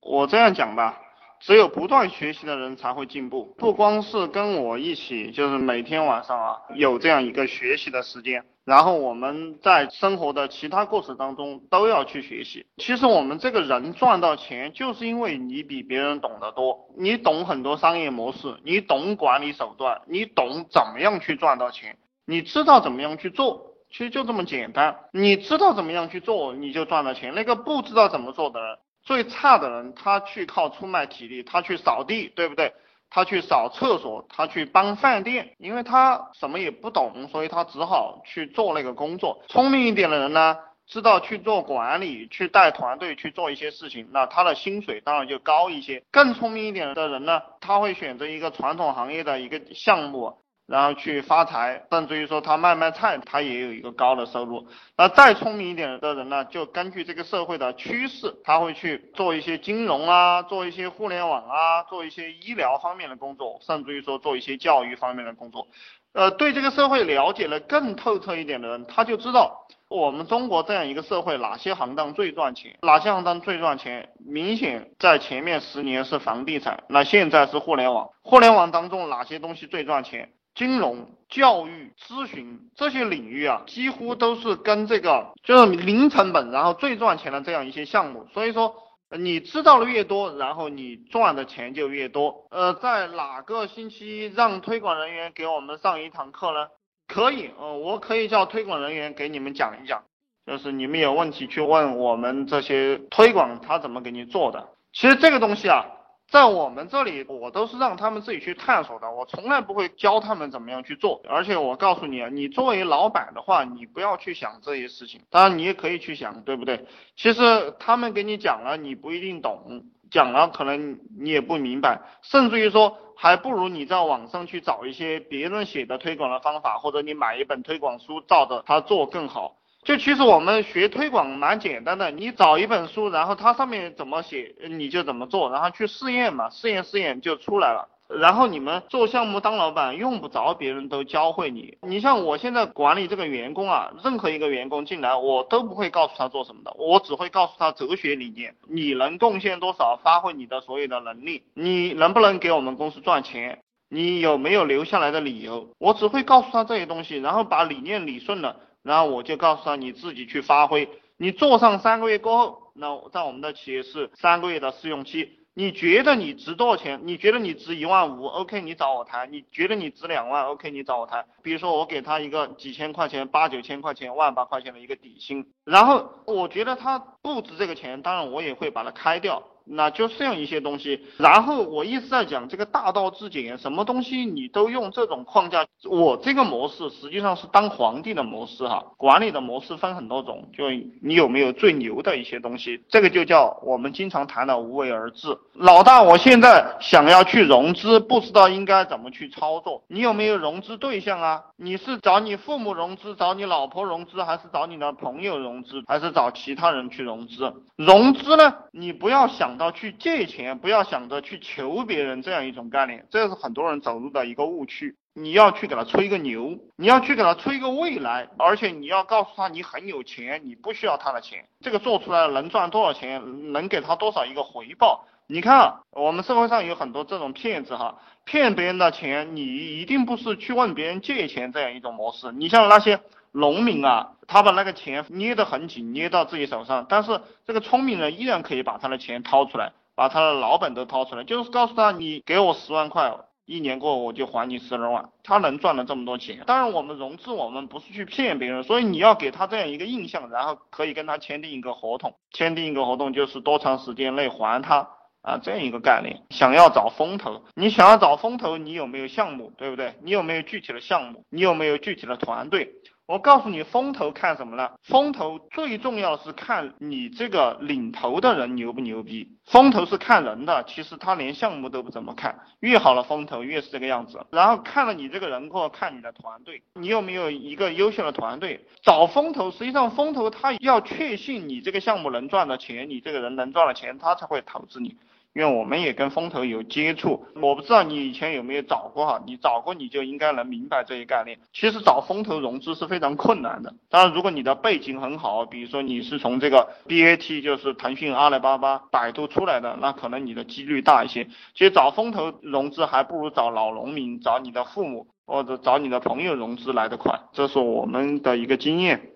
我这样讲吧，只有不断学习的人才会进步。不光是跟我一起，就是每天晚上啊，有这样一个学习的时间。然后我们在生活的其他过程当中都要去学习。其实我们这个人赚到钱，就是因为你比别人懂得多，你懂很多商业模式，你懂管理手段，你懂怎么样去赚到钱，你知道怎么样去做，其实就这么简单。你知道怎么样去做，你就赚到钱。那个不知道怎么做的人，最差的人，他去靠出卖体力，他去扫地，对不对？他去扫厕所，他去帮饭店，因为他什么也不懂，所以他只好去做那个工作。聪明一点的人呢，知道去做管理，去带团队去做一些事情，那他的薪水当然就高一些。更聪明一点的人呢，他会选择一个传统行业的一个项目。然后去发财，甚至于说他卖卖菜，他也有一个高的收入。那再聪明一点的人呢，就根据这个社会的趋势，他会去做一些金融啊，做一些互联网啊，做一些医疗方面的工作，甚至于说做一些教育方面的工作。呃，对这个社会了解的更透彻一点的人，他就知道我们中国这样一个社会哪些行当最赚钱，哪些行当最赚钱。明显在前面十年是房地产，那现在是互联网。互联网当中哪些东西最赚钱？金融、教育、咨询这些领域啊，几乎都是跟这个就是零成本，然后最赚钱的这样一些项目。所以说，你知道的越多，然后你赚的钱就越多。呃，在哪个星期让推广人员给我们上一堂课呢？可以，呃，我可以叫推广人员给你们讲一讲，就是你们有问题去问我们这些推广他怎么给你做的。其实这个东西啊。在我们这里，我都是让他们自己去探索的，我从来不会教他们怎么样去做。而且我告诉你啊，你作为老板的话，你不要去想这些事情。当然你也可以去想，对不对？其实他们给你讲了，你不一定懂，讲了可能你也不明白，甚至于说，还不如你在网上去找一些别人写的推广的方法，或者你买一本推广书照着他做更好。就其实我们学推广蛮简单的，你找一本书，然后它上面怎么写，你就怎么做，然后去试验嘛，试验试验就出来了。然后你们做项目当老板用不着别人都教会你，你像我现在管理这个员工啊，任何一个员工进来，我都不会告诉他做什么的，我只会告诉他哲学理念，你能贡献多少，发挥你的所有的能力，你能不能给我们公司赚钱，你有没有留下来的理由，我只会告诉他这些东西，然后把理念理顺了。然后我就告诉他，你自己去发挥。你做上三个月过后，那在我们的企业是三个月的试用期。你觉得你值多少钱？你觉得你值一万五？OK，你找我谈。你觉得你值两万？OK，你找我谈。比如说我给他一个几千块钱、八九千块钱、万把块钱的一个底薪，然后我觉得他不值这个钱，当然我也会把它开掉。那就这样一些东西，然后我一直在讲这个大道至简，什么东西你都用这种框架。我这个模式实际上是当皇帝的模式哈，管理的模式分很多种，就你有没有最牛的一些东西，这个就叫我们经常谈的无为而治。老大，我现在想要去融资，不知道应该怎么去操作，你有没有融资对象啊？你是找你父母融资，找你老婆融资，还是找你的朋友融资，还是找其他人去融资？融资呢，你不要想。然后去借钱，不要想着去求别人这样一种概念，这是很多人走入的一个误区。你要去给他吹个牛，你要去给他吹个未来，而且你要告诉他你很有钱，你不需要他的钱，这个做出来能赚多少钱，能给他多少一个回报。你看，我们社会上有很多这种骗子哈，骗别人的钱，你一定不是去问别人借钱这样一种模式。你像那些。农民啊，他把那个钱捏得很紧，捏到自己手上，但是这个聪明人依然可以把他的钱掏出来，把他的老本都掏出来，就是告诉他，你给我十万块，一年过后我就还你十二万，他能赚了这么多钱。当然，我们融资，我们不是去骗别人，所以你要给他这样一个印象，然后可以跟他签订一个合同，签订一个合同就是多长时间内还他啊，这样一个概念。想要找风投，你想要找风投，你有没有项目，对不对？你有没有具体的项目？你有没有具体的团队？我告诉你，风投看什么呢？风投最重要是看你这个领头的人牛不牛逼。风投是看人的，其实他连项目都不怎么看。越好的风投越是这个样子。然后看了你这个人后看你的团队，你有没有一个优秀的团队？找风投，实际上风投他要确信你这个项目能赚的钱，你这个人能赚的钱，他才会投资你。因为我们也跟风投有接触，我不知道你以前有没有找过哈，你找过你就应该能明白这一概念。其实找风投融资是非常困难的，当然如果你的背景很好，比如说你是从这个 BAT 就是腾讯、阿里巴巴、百度出来的，那可能你的几率大一些。其实找风投融资还不如找老农民、找你的父母或者找你的朋友融资来得快，这是我们的一个经验。